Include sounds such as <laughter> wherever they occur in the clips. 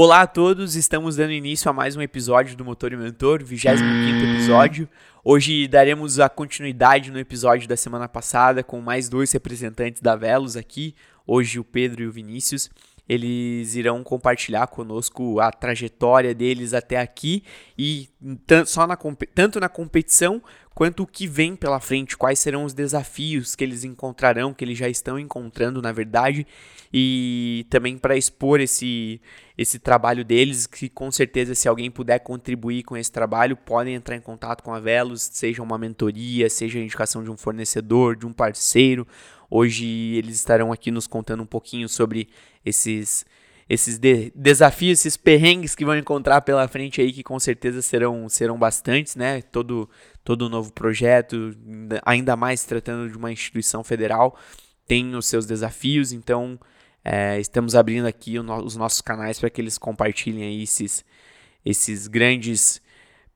Olá a todos, estamos dando início a mais um episódio do Motor e Mentor, 25 episódio. Hoje daremos a continuidade no episódio da semana passada com mais dois representantes da Velos aqui, hoje o Pedro e o Vinícius. Eles irão compartilhar conosco a trajetória deles até aqui e só na, tanto na competição quanto o que vem pela frente, quais serão os desafios que eles encontrarão, que eles já estão encontrando, na verdade, e também para expor esse, esse trabalho deles, que com certeza se alguém puder contribuir com esse trabalho, podem entrar em contato com a Velos, seja uma mentoria, seja a indicação de um fornecedor, de um parceiro. Hoje eles estarão aqui nos contando um pouquinho sobre esses esses de desafios, esses perrengues que vão encontrar pela frente aí, que com certeza serão, serão bastantes, né? Todo, todo novo projeto, ainda mais tratando de uma instituição federal, tem os seus desafios, então é, estamos abrindo aqui no, os nossos canais para que eles compartilhem aí esses, esses grandes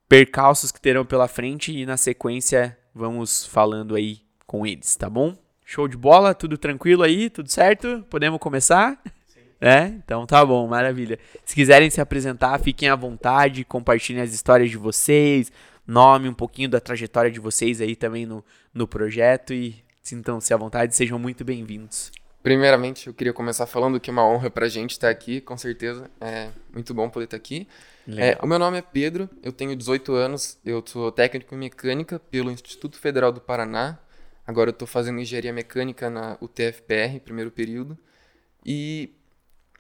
percalços que terão pela frente e na sequência vamos falando aí com eles, tá bom? Show de bola, tudo tranquilo aí, tudo certo? Podemos começar? <laughs> É? Então tá bom, maravilha. Se quiserem se apresentar, fiquem à vontade, compartilhem as histórias de vocês, nome, um pouquinho da trajetória de vocês aí também no, no projeto e sintam-se à vontade, sejam muito bem-vindos. Primeiramente, eu queria começar falando que é uma honra pra gente estar aqui, com certeza. É muito bom poder estar aqui. É, o meu nome é Pedro, eu tenho 18 anos, eu sou técnico em mecânica pelo Instituto Federal do Paraná. Agora eu estou fazendo engenharia mecânica na UTFPR, primeiro período. E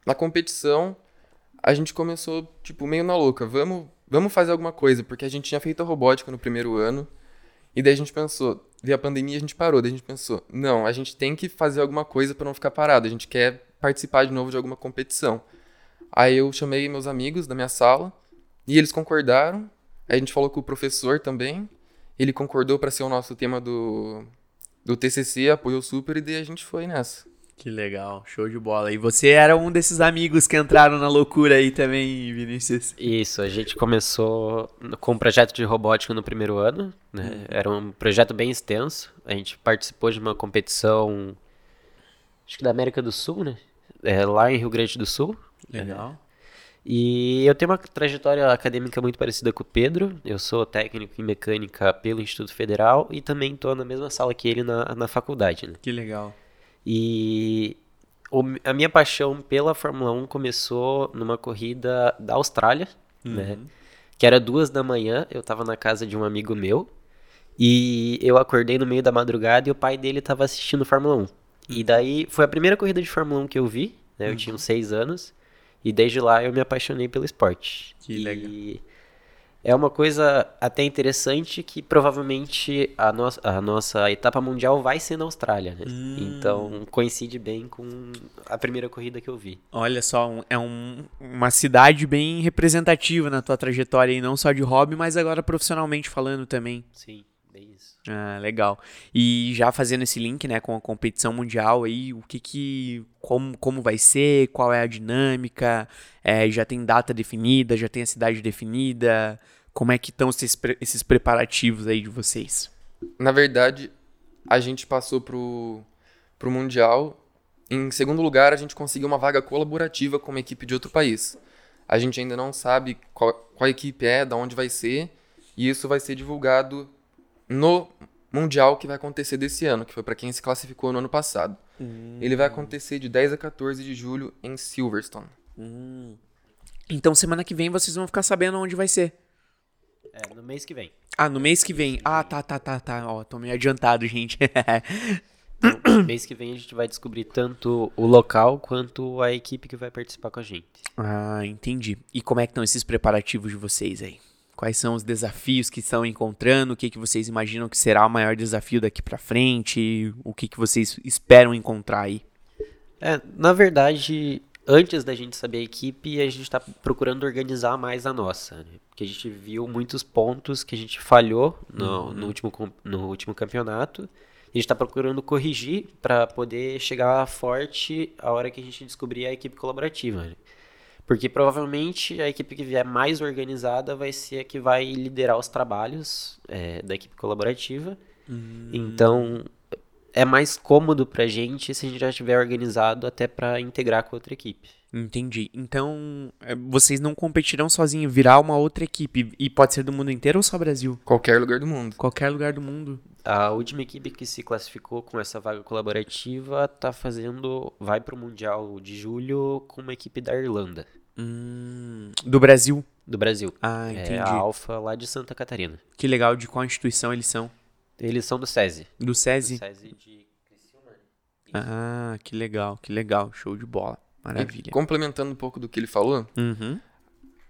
na competição, a gente começou, tipo, meio na louca. Vamos, vamos fazer alguma coisa, porque a gente tinha feito a robótica no primeiro ano. E daí a gente pensou, veio a pandemia, a gente parou. Daí a gente pensou, não, a gente tem que fazer alguma coisa para não ficar parado. A gente quer participar de novo de alguma competição. Aí eu chamei meus amigos da minha sala e eles concordaram. Aí a gente falou com o professor também. Ele concordou para ser o nosso tema do, do TCC, apoiou super e daí a gente foi nessa. Que legal, show de bola. E você era um desses amigos que entraram na loucura aí também, Vinícius? Isso, a gente começou com um projeto de robótica no primeiro ano, né? Uhum. Era um projeto bem extenso. A gente participou de uma competição, acho que da América do Sul, né? É, lá em Rio Grande do Sul. Legal. E eu tenho uma trajetória acadêmica muito parecida com o Pedro. Eu sou técnico em mecânica pelo Instituto Federal e também estou na mesma sala que ele na, na faculdade. Né? Que legal. E o, a minha paixão pela Fórmula 1 começou numa corrida da Austrália, uhum. né? Que era duas da manhã, eu estava na casa de um amigo meu. E eu acordei no meio da madrugada e o pai dele estava assistindo Fórmula 1. Uhum. E daí foi a primeira corrida de Fórmula 1 que eu vi, né? Eu uhum. tinha uns seis anos. E desde lá eu me apaixonei pelo esporte. Que e legal. É uma coisa até interessante que provavelmente a, no a nossa etapa mundial vai ser na Austrália, né? Hum. Então coincide bem com a primeira corrida que eu vi. Olha só, um, é um, uma cidade bem representativa na tua trajetória, e não só de hobby, mas agora profissionalmente falando também. Sim. Ah, legal. E já fazendo esse link, né, com a competição mundial aí, o que que, como, como vai ser, qual é a dinâmica, é, já tem data definida, já tem a cidade definida, como é que estão esses, esses preparativos aí de vocês? Na verdade, a gente passou pro, pro mundial, em segundo lugar a gente conseguiu uma vaga colaborativa com uma equipe de outro país. A gente ainda não sabe qual, qual equipe é, da onde vai ser, e isso vai ser divulgado no Mundial que vai acontecer desse ano, que foi para quem se classificou no ano passado. Hum. Ele vai acontecer de 10 a 14 de julho em Silverstone. Hum. Então semana que vem vocês vão ficar sabendo onde vai ser. É, no mês que vem. Ah, no mês que vem. Ah, tá, tá, tá, tá. Ó, tô meio adiantado, gente. no <coughs> mês que vem a gente vai descobrir tanto o local quanto a equipe que vai participar com a gente. Ah, entendi. E como é que estão esses preparativos de vocês aí? Quais são os desafios que estão encontrando? O que, que vocês imaginam que será o maior desafio daqui para frente? O que, que vocês esperam encontrar aí? É, na verdade, antes da gente saber a equipe, a gente está procurando organizar mais a nossa. Né? Porque a gente viu muitos pontos que a gente falhou no, uhum. no último, no último campeonato. A gente está procurando corrigir para poder chegar forte a hora que a gente descobrir a equipe colaborativa. Né? Porque provavelmente a equipe que vier mais organizada vai ser a que vai liderar os trabalhos é, da equipe colaborativa. Hum. Então, é mais cômodo pra gente se a gente já estiver organizado até para integrar com outra equipe. Entendi. Então, é, vocês não competirão sozinhos, virar uma outra equipe. E pode ser do mundo inteiro ou só Brasil? Qualquer lugar do mundo. Qualquer lugar do mundo. A última equipe que se classificou com essa vaga colaborativa tá fazendo. vai pro Mundial de julho com uma equipe da Irlanda. Hum, do Brasil? Do Brasil. Ah, entendi. É a Alfa lá de Santa Catarina. Que legal. De qual instituição eles são? Eles são do SESI. Do SESI? Do SESI de Criciúma. Ah, que legal, que legal. Show de bola. Maravilha. E complementando um pouco do que ele falou, Uhum.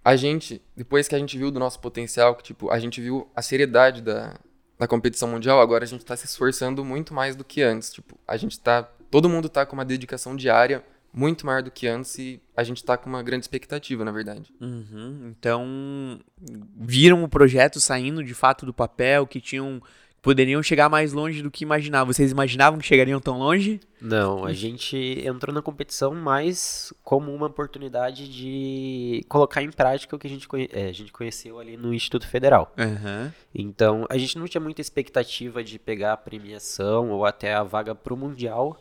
a gente, depois que a gente viu do nosso potencial, que tipo, a gente viu a seriedade da, da competição mundial, agora a gente tá se esforçando muito mais do que antes. Tipo, a gente tá. Todo mundo tá com uma dedicação diária muito maior do que antes e a gente tá com uma grande expectativa, na verdade. Uhum. Então, viram o projeto saindo de fato do papel, que tinham. Poderiam chegar mais longe do que imaginavam. Vocês imaginavam que chegariam tão longe? Não, a gente entrou na competição mais como uma oportunidade de colocar em prática o que a gente, conhe- é, a gente conheceu ali no Instituto Federal. Aham. Então, a gente não tinha muita expectativa de pegar a premiação ou até a vaga para o Mundial,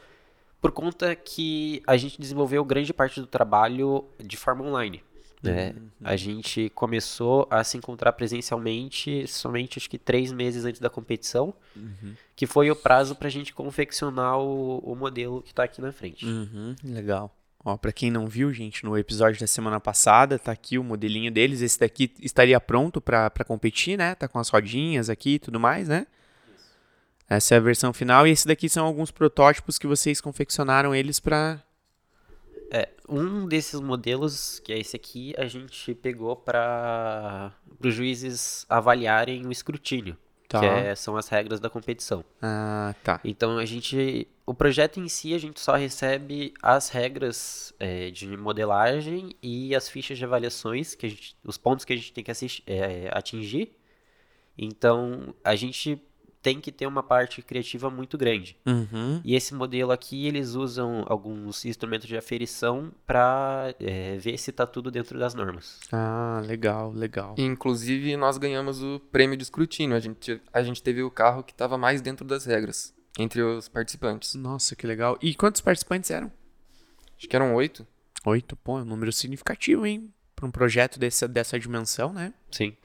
por conta que a gente desenvolveu grande parte do trabalho de forma online. Né? A gente começou a se encontrar presencialmente somente acho que três meses antes da competição, que foi o prazo para a gente confeccionar o, o modelo que está aqui na frente. Uhum, legal. Ó, pra quem não viu, gente, no episódio da semana passada, tá aqui o modelinho deles. Esse daqui estaria pronto pra competir, né? Tá com as rodinhas aqui e tudo mais, né? Essa é a versão final. E esse daqui são alguns protótipos que vocês confeccionaram eles pra. É, um desses modelos, que é esse aqui, a gente pegou para os juízes avaliarem o escrutínio, Tá. que é- são as regras da competição. Ah, tá. Então a gente, o projeto em si a gente só recebe as regras é, de modelagem e as fichas de avaliações, que a gente, os pontos que a gente tem que assistir, é, atingir. Então a gente tem que ter uma parte criativa muito grande. Uhum. E esse modelo aqui, eles usam alguns instrumentos de aferição para ver se está tudo dentro das normas. Ah, legal, legal. Inclusive, nós ganhamos o prêmio de escrutínio. A gente, a gente teve o carro que estava mais dentro das regras, entre os participantes. Nossa, que legal. E quantos participantes eram? Acho que eram oito. Oito, pô, é um número significativo, hein? Pra um projeto dessa, dessa dimensão, né? Sim.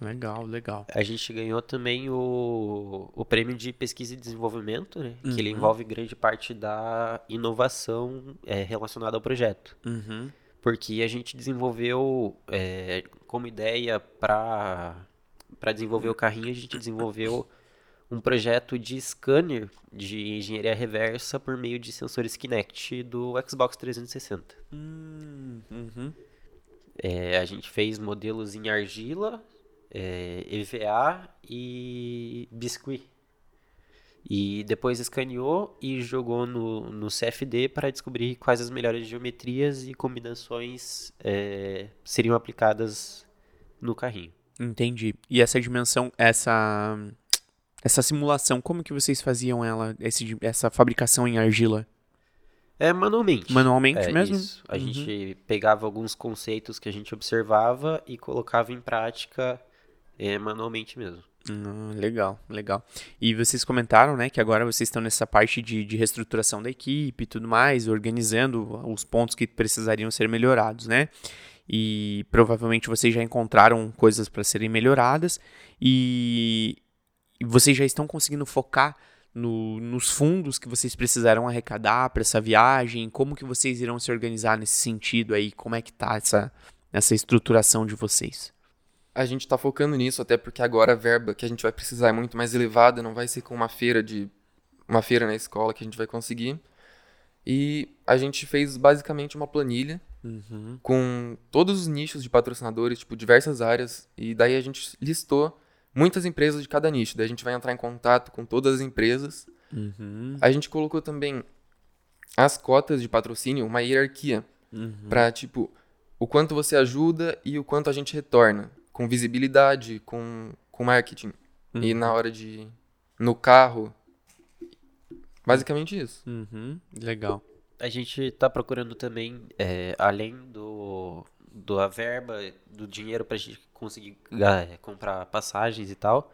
Legal, legal. A gente ganhou também o, o prêmio de pesquisa e desenvolvimento, né? Que ele Uhum. envolve grande parte da inovação é, relacionada ao projeto. Uhum. Porque a gente desenvolveu é, como ideia para para desenvolver o carrinho, a gente desenvolveu um projeto de scanner de engenharia reversa por meio de sensores Kinect do Xbox 360. Hum, uhum. É, a gente fez modelos em argila, é, EVA e biscuit. E depois escaneou e jogou no, no CFD para descobrir quais as melhores geometrias e combinações é, seriam aplicadas no carrinho. Entendi. E essa dimensão, essa essa simulação, como que vocês faziam ela, esse, essa fabricação em argila? É manualmente. Manualmente É, mesmo? isso. A Uhum. gente pegava alguns conceitos que a gente observava e colocava em prática é, manualmente mesmo. Ah, legal, legal. E vocês comentaram, né, que agora vocês estão nessa parte de, de reestruturação da equipe e tudo mais, organizando os pontos que precisariam ser melhorados, né? E provavelmente vocês já encontraram coisas para serem melhoradas e, e vocês já estão conseguindo focar no- nos fundos que vocês precisaram arrecadar para essa viagem, como que vocês irão se organizar nesse sentido aí, como é que tá essa, essa estruturação de vocês? A gente tá focando nisso, até porque agora a verba que a gente vai precisar é muito mais elevada, não vai ser com uma feira de. uma feira na escola que a gente vai conseguir. E a gente fez basicamente uma planilha Uhum. com todos os nichos de patrocinadores, tipo, diversas áreas, e daí a gente listou muitas empresas de cada nicho. Daí a gente vai entrar em contato com todas as empresas. Uhum. A gente colocou também as cotas de patrocínio, uma hierarquia, Uhum. Pra, tipo, o quanto você ajuda e o quanto a gente retorna, com visibilidade, com, com marketing. E na hora de. no carro. Basicamente isso. Uhum, legal. A gente está procurando também, é, além do, do a verba, do dinheiro para a gente conseguir ga- comprar passagens e tal,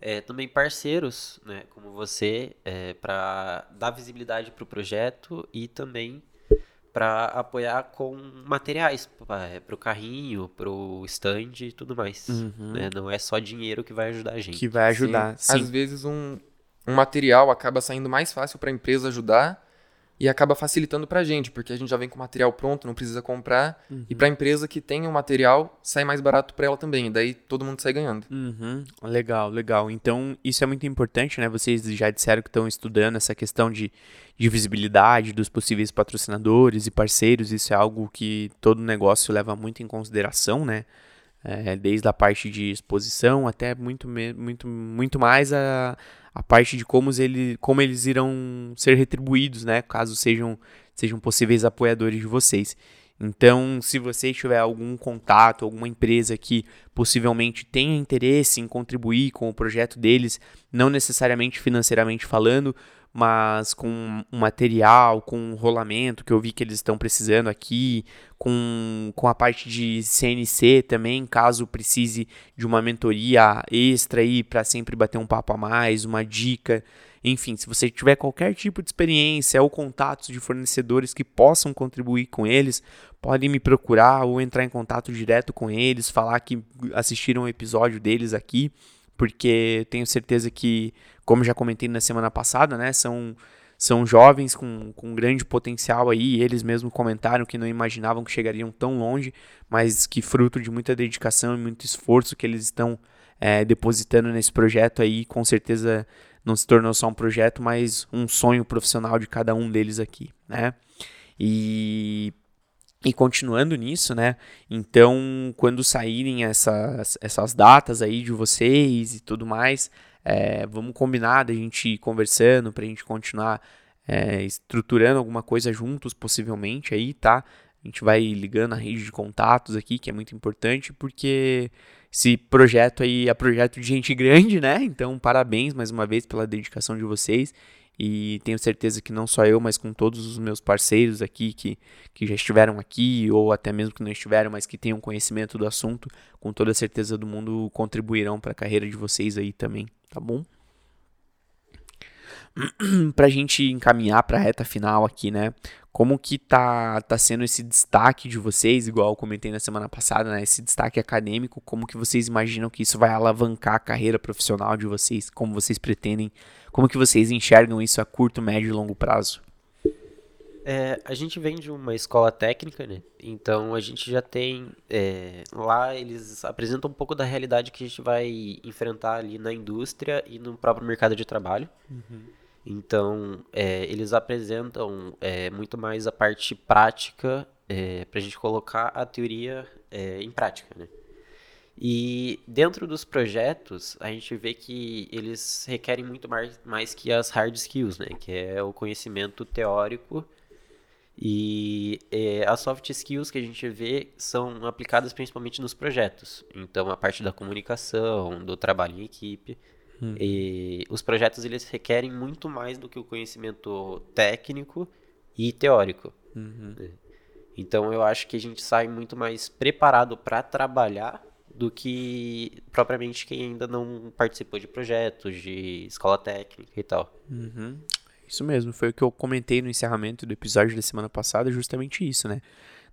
é, também parceiros, né, como você, é, para dar visibilidade para o projeto e também para apoiar com materiais para o carrinho, para o stand e tudo mais. Uhum. Né? Não é só dinheiro que vai ajudar a gente. Que vai ajudar. Sim. Sim. Às vezes um, um material acaba saindo mais fácil para a empresa ajudar e acaba facilitando para a gente, porque a gente já vem com o material pronto, não precisa comprar. Uhum. E para a empresa que tem o material, sai mais barato para ela também. Daí todo mundo sai ganhando. Uhum. Legal, legal. Então isso é muito importante, né? Vocês já disseram que estão estudando essa questão de, de visibilidade dos possíveis patrocinadores e parceiros. Isso é algo que todo negócio leva muito em consideração, né? É, desde a parte de exposição até muito, muito, muito mais a a parte de como, ele, como eles irão ser retribuídos, né? Caso sejam, sejam possíveis apoiadores de vocês. Então, se você tiver algum contato, alguma empresa que possivelmente tenha interesse em contribuir com o projeto deles, não necessariamente financeiramente falando, mas com um material, com um rolamento que eu vi que eles estão precisando aqui, com, com a parte de CNC também, caso precise de uma mentoria extra aí para sempre bater um papo a mais, uma dica. Enfim, se você tiver qualquer tipo de experiência ou contatos de fornecedores que possam contribuir com eles, podem me procurar ou entrar em contato direto com eles, falar que assistiram um episódio deles aqui porque tenho certeza que, como já comentei na semana passada, né, são, são jovens com, com grande potencial aí, eles mesmos comentaram que não imaginavam que chegariam tão longe, mas que fruto de muita dedicação e muito esforço que eles estão é, depositando nesse projeto aí, com certeza não se tornou só um projeto, mas um sonho profissional de cada um deles aqui, né? E e continuando nisso, né? Então, quando saírem essas, essas datas aí de vocês e tudo mais, é, vamos combinar da gente ir conversando para a gente continuar é, estruturando alguma coisa juntos, possivelmente aí, tá? A gente vai ligando a rede de contatos aqui, que é muito importante, porque esse projeto aí é projeto de gente grande, né? Então, parabéns mais uma vez pela dedicação de vocês. E tenho certeza que não só eu, mas com todos os meus parceiros aqui que, que já estiveram aqui, ou até mesmo que não estiveram, mas que tenham conhecimento do assunto, com toda certeza do mundo contribuirão para a carreira de vocês aí também, tá bom? <clears throat> pra gente encaminhar para a reta final aqui, né? Como que tá, tá sendo esse destaque de vocês, igual eu comentei na semana passada, né? Esse destaque acadêmico, como que vocês imaginam que isso vai alavancar a carreira profissional de vocês? Como vocês pretendem, como que vocês enxergam isso a curto, médio e longo prazo? É, a gente vem de uma escola técnica, né? Então a gente já tem. É, lá eles apresentam um pouco da realidade que a gente vai enfrentar ali na indústria e no próprio mercado de trabalho. Uhum. Então, é, eles apresentam é, muito mais a parte prática é, para a gente colocar a teoria é, em prática, né? E dentro dos projetos, a gente vê que eles requerem muito mais, mais que as hard skills, né? Que é o conhecimento teórico e é, as soft skills que a gente vê são aplicadas principalmente nos projetos. Então, a parte da comunicação, do trabalho em equipe. Hum. E os projetos eles requerem muito mais do que o conhecimento técnico e teórico. Uhum. Né? Então eu acho que a gente sai muito mais preparado para trabalhar do que propriamente quem ainda não participou de projetos, de escola técnica e tal. Uhum. Isso mesmo, foi o que eu comentei no encerramento do episódio da semana passada, justamente isso, né?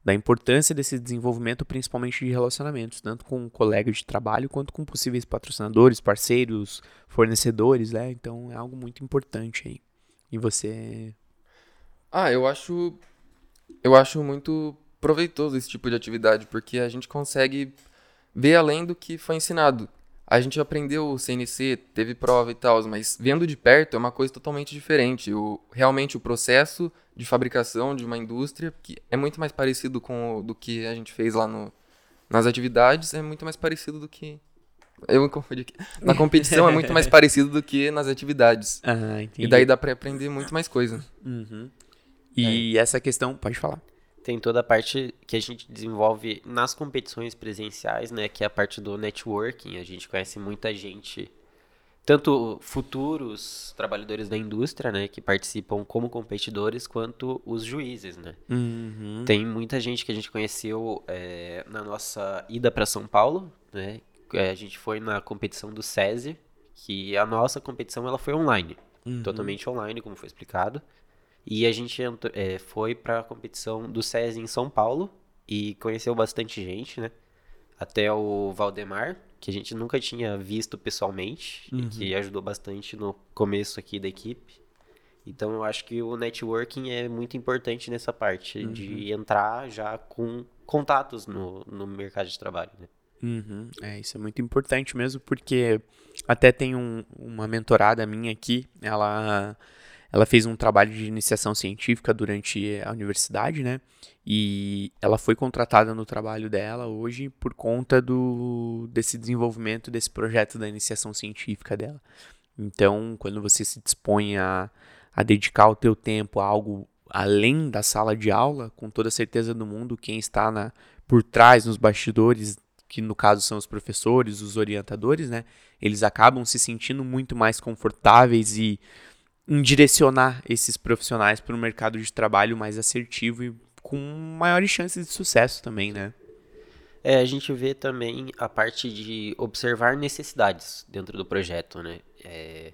Da importância desse desenvolvimento, principalmente de relacionamentos, tanto com colegas de trabalho quanto com possíveis patrocinadores, parceiros, fornecedores, né? Então é algo muito importante aí. E você? Ah, eu acho, eu acho muito proveitoso esse tipo de atividade, porque a gente consegue ver além do que foi ensinado a gente aprendeu o CNC, teve prova e tal, mas vendo de perto é uma coisa totalmente diferente. O, realmente o processo de fabricação de uma indústria, que é muito mais parecido com o, do que a gente fez lá no, nas atividades, é muito mais parecido do que. Eu me confundi aqui. Na competição é muito mais <laughs> parecido do que nas atividades. Ah, e daí dá pra aprender muito mais coisa. Uhum. E é. essa questão, pode falar tem toda a parte que a gente desenvolve nas competições presenciais, né? Que é a parte do networking. A gente conhece muita gente, tanto futuros trabalhadores da indústria, né? Que participam como competidores, quanto os juízes, né? Uhum. Tem muita gente que a gente conheceu é, na nossa ida para São Paulo, né? É, a gente foi na competição do SESI, que a nossa competição ela foi online, uhum. totalmente online, como foi explicado. E a gente é, foi para a competição do SESI em São Paulo e conheceu bastante gente, né? Até o Valdemar, que a gente nunca tinha visto pessoalmente uhum. e que ajudou bastante no começo aqui da equipe. Então eu acho que o networking é muito importante nessa parte uhum. de entrar já com contatos no, no mercado de trabalho, né? Uhum. É, isso é muito importante mesmo, porque até tem um, uma mentorada minha aqui, ela, ela fez um trabalho de iniciação científica durante a universidade, né? E ela foi contratada no trabalho dela hoje por conta do, desse desenvolvimento desse projeto da iniciação científica dela. Então, quando você se dispõe a, a dedicar o teu tempo a algo além da sala de aula, com toda certeza do mundo, quem está na, por trás, nos bastidores, que no caso são os professores, os orientadores, né? Eles acabam se sentindo muito mais confortáveis e em direcionar esses profissionais para um mercado de trabalho mais assertivo e com maiores chances de sucesso também, né? É, a gente vê também a parte de observar necessidades dentro do projeto, né? É,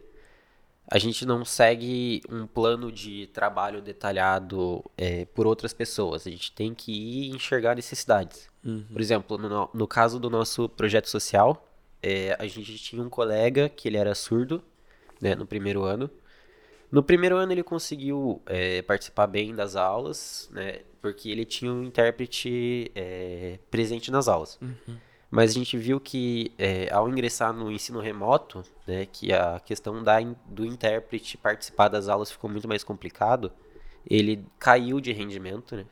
a gente não segue um plano de trabalho detalhado é, por outras pessoas. A gente tem que ir enxergar necessidades. Uhum. Por exemplo, no, no, caso do nosso projeto social, é, a gente tinha um colega que ele era surdo né, no primeiro ano. No primeiro ano ele conseguiu é, participar bem das aulas, né, porque ele tinha um intérprete é, presente nas aulas. Uhum. Mas a gente viu que é, ao ingressar no ensino remoto, né, que a questão da, do intérprete participar das aulas ficou muito mais complicado, ele caiu de rendimento, né?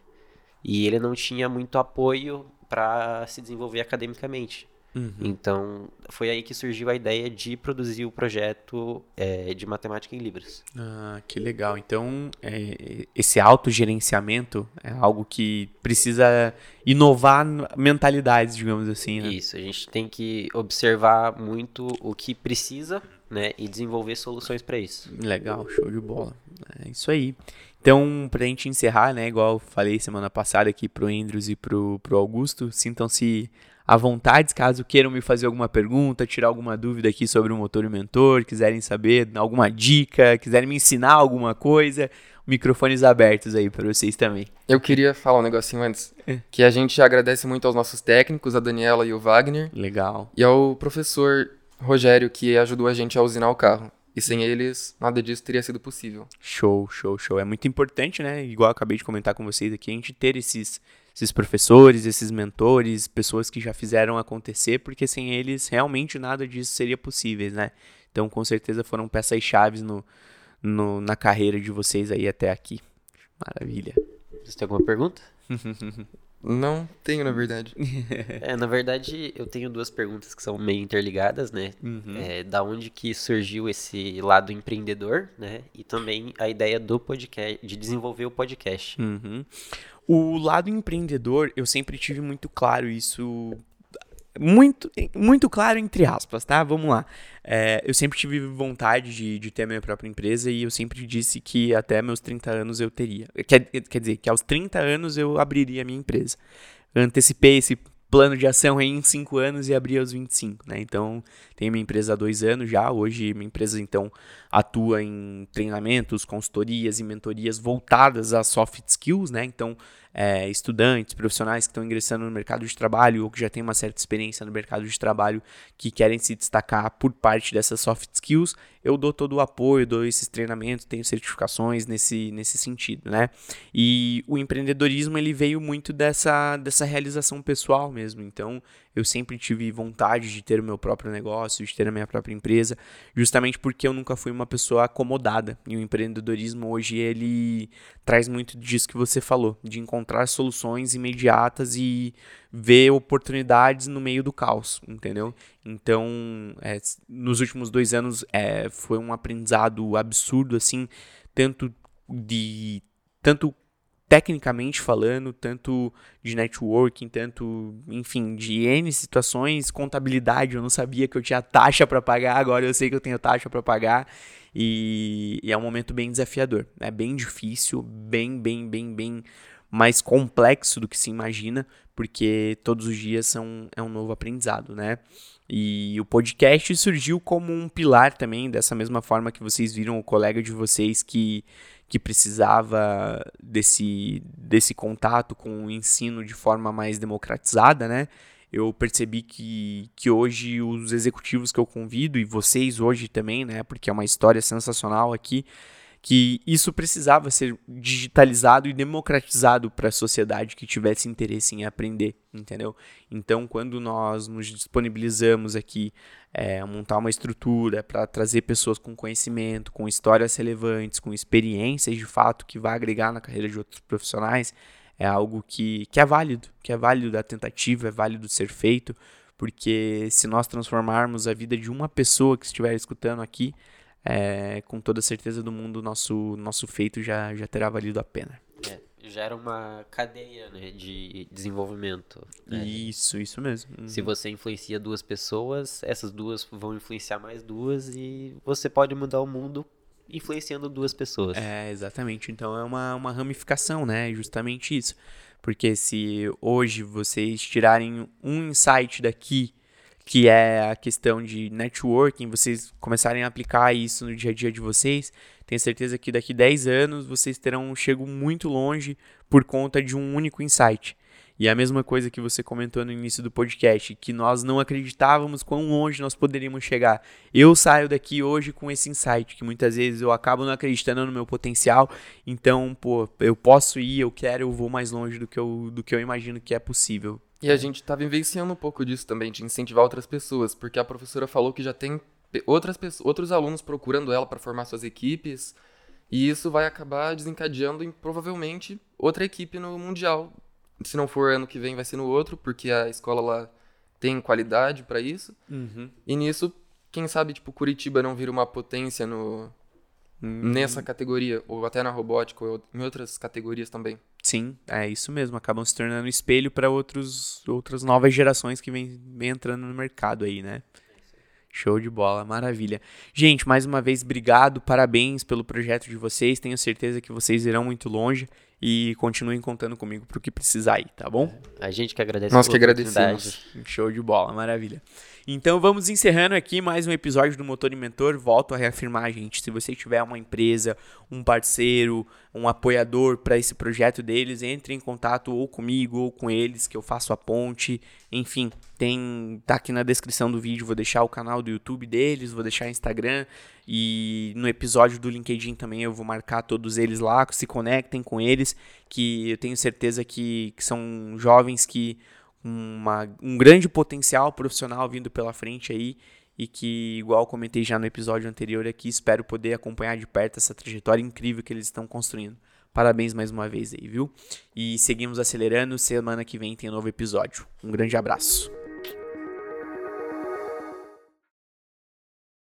E ele não tinha muito apoio para se desenvolver academicamente. Uhum. Então, foi aí que surgiu a ideia de produzir o projeto é, de matemática em Libras. Ah, que legal. Então, é, esse autogerenciamento é algo que precisa inovar mentalidades, digamos assim, né? Isso, a gente tem que observar muito o que precisa né, e desenvolver soluções para isso. Legal, show de bola. É isso aí. Então, pra gente encerrar, né, igual eu falei semana passada aqui pro Andrews e pro, pro Augusto, sintam-se à vontade, caso queiram me fazer alguma pergunta, tirar alguma dúvida aqui sobre o motor e mentor, quiserem saber alguma dica, quiserem me ensinar alguma coisa, microfones abertos aí para vocês também. Eu queria falar um negocinho antes, é. que a gente agradece muito aos nossos técnicos, a Daniela e o Wagner. Legal. E ao professor Rogério, que ajudou a gente a usinar o carro. E sem eles, nada disso teria sido possível. Show, show, show. É muito importante, né? Igual eu acabei de comentar com vocês aqui, a gente ter esses esses professores, esses mentores, pessoas que já fizeram acontecer, porque sem eles realmente nada disso seria possível, né? Então, com certeza foram peças chaves no, no, na carreira de vocês aí até aqui. Maravilha. Você tem alguma pergunta? <laughs> Não tenho, na verdade. <laughs> é, na verdade, eu tenho duas perguntas que são meio interligadas, né? Uhum. É, da onde que surgiu esse lado empreendedor, né? E também a ideia do podcast, de desenvolver o podcast. Uhum. O lado empreendedor, eu sempre tive muito claro isso. Muito, muito claro, entre aspas, tá? Vamos lá. É, eu sempre tive vontade de, de ter a minha própria empresa e eu sempre disse que até meus 30 anos eu teria. Quer, quer dizer, que aos 30 anos eu abriria a minha empresa. Eu antecipei esse plano de ação em 5 anos e abri aos 25, né? Então, tenho minha empresa há dois anos já. Hoje, minha empresa, então, atua em treinamentos, consultorias e mentorias voltadas a soft skills, né? Então, é, estudantes, profissionais que estão ingressando no mercado de trabalho ou que já têm uma certa experiência no mercado de trabalho que querem se destacar por parte dessas soft skills, eu dou todo o apoio, dou esses treinamentos, tenho certificações nesse, nesse sentido, né? E o empreendedorismo ele veio muito dessa, dessa realização pessoal mesmo. Então, eu sempre tive vontade de ter o meu próprio negócio, de ter a minha própria empresa, justamente porque eu nunca fui uma pessoa acomodada. E o empreendedorismo hoje ele traz muito disso que você falou, de encontrar soluções imediatas e ver oportunidades no meio do caos, entendeu? Então, é, nos últimos dois anos é, foi um aprendizado absurdo, assim, tanto de tanto tecnicamente falando, tanto de networking, tanto, enfim, de N situações, contabilidade, eu não sabia que eu tinha taxa para pagar, agora eu sei que eu tenho taxa para pagar e, e, é um momento bem desafiador, é bem difícil, bem, bem, bem, bem mais complexo do que se imagina, porque todos os dias são, é um novo aprendizado, né? E o podcast surgiu como um pilar também, dessa mesma forma que vocês viram o colega de vocês que, que precisava desse, desse contato com o ensino de forma mais democratizada, né? Eu percebi que, que hoje os executivos que eu convido, e vocês hoje também, né? Porque é uma história sensacional aqui, que isso precisava ser digitalizado e democratizado para a sociedade que tivesse interesse em aprender, entendeu? Então, quando nós nos disponibilizamos aqui é, a montar uma estrutura para trazer pessoas com conhecimento, com histórias relevantes, com experiências de fato que vai agregar na carreira de outros profissionais, é algo que, que é válido, que é válido da tentativa, é válido ser feito, porque se nós transformarmos a vida de uma pessoa que estiver escutando aqui, é, com toda certeza do mundo, nosso, nosso feito já, já terá valido a pena. É, gera uma cadeia né, de desenvolvimento. Né? Isso, isso mesmo. Uhum. Se você influencia duas pessoas, essas duas vão influenciar mais duas e você pode mudar o mundo influenciando duas pessoas. É, exatamente. Então é uma, uma ramificação, né? Justamente isso. Porque se hoje vocês tirarem um insight daqui que é a questão de networking, vocês começarem a aplicar isso no dia a dia de vocês, tenho certeza que daqui 10 anos vocês terão um chego muito longe por conta de um único insight. E a mesma coisa que você comentou no início do podcast, que nós não acreditávamos quão longe nós poderíamos chegar. Eu saio daqui hoje com esse insight, que muitas vezes eu acabo não acreditando no meu potencial, então, pô, eu posso ir, eu quero, eu vou mais longe do que eu, do que eu imagino que é possível. E a gente tá vivenciando um pouco disso também, de incentivar outras pessoas, porque a professora falou que já tem outras pessoas, outros alunos procurando ela para formar suas equipes, e isso vai acabar desencadeando em provavelmente outra equipe no mundial. Se não for ano que vem, vai ser no outro, porque a escola lá tem qualidade para isso. Uhum. E nisso, quem sabe, tipo, Curitiba não vira uma potência no, Hum. nessa categoria, ou até na robótica, ou em outras categorias também. Sim, é isso mesmo. Acabam se tornando espelho para outras novas gerações que vêm vem entrando no mercado aí, né? Show de bola, maravilha. Gente, mais uma vez, obrigado, parabéns pelo projeto de vocês. Tenho certeza que vocês irão muito longe e continuem contando comigo para o que precisar aí, tá bom? A gente que agradece. Nós que agradecemos. Show de bola, maravilha. Então vamos encerrando aqui mais um episódio do Motor e Mentor. Volto a reafirmar, gente, se você tiver uma empresa, um parceiro, um apoiador para esse projeto deles, entre em contato ou comigo ou com eles que eu faço a ponte. Enfim, tem tá aqui na descrição do vídeo, vou deixar o canal do YouTube deles, vou deixar o Instagram e no episódio do LinkedIn também eu vou marcar todos eles lá, se conectem com eles, que eu tenho certeza que, que são jovens que uma, um grande potencial profissional vindo pela frente aí e que, igual comentei já no episódio anterior aqui, espero poder acompanhar de perto essa trajetória incrível que eles estão construindo. Parabéns mais uma vez aí, viu? E seguimos acelerando. Semana que vem tem um novo episódio. Um grande abraço.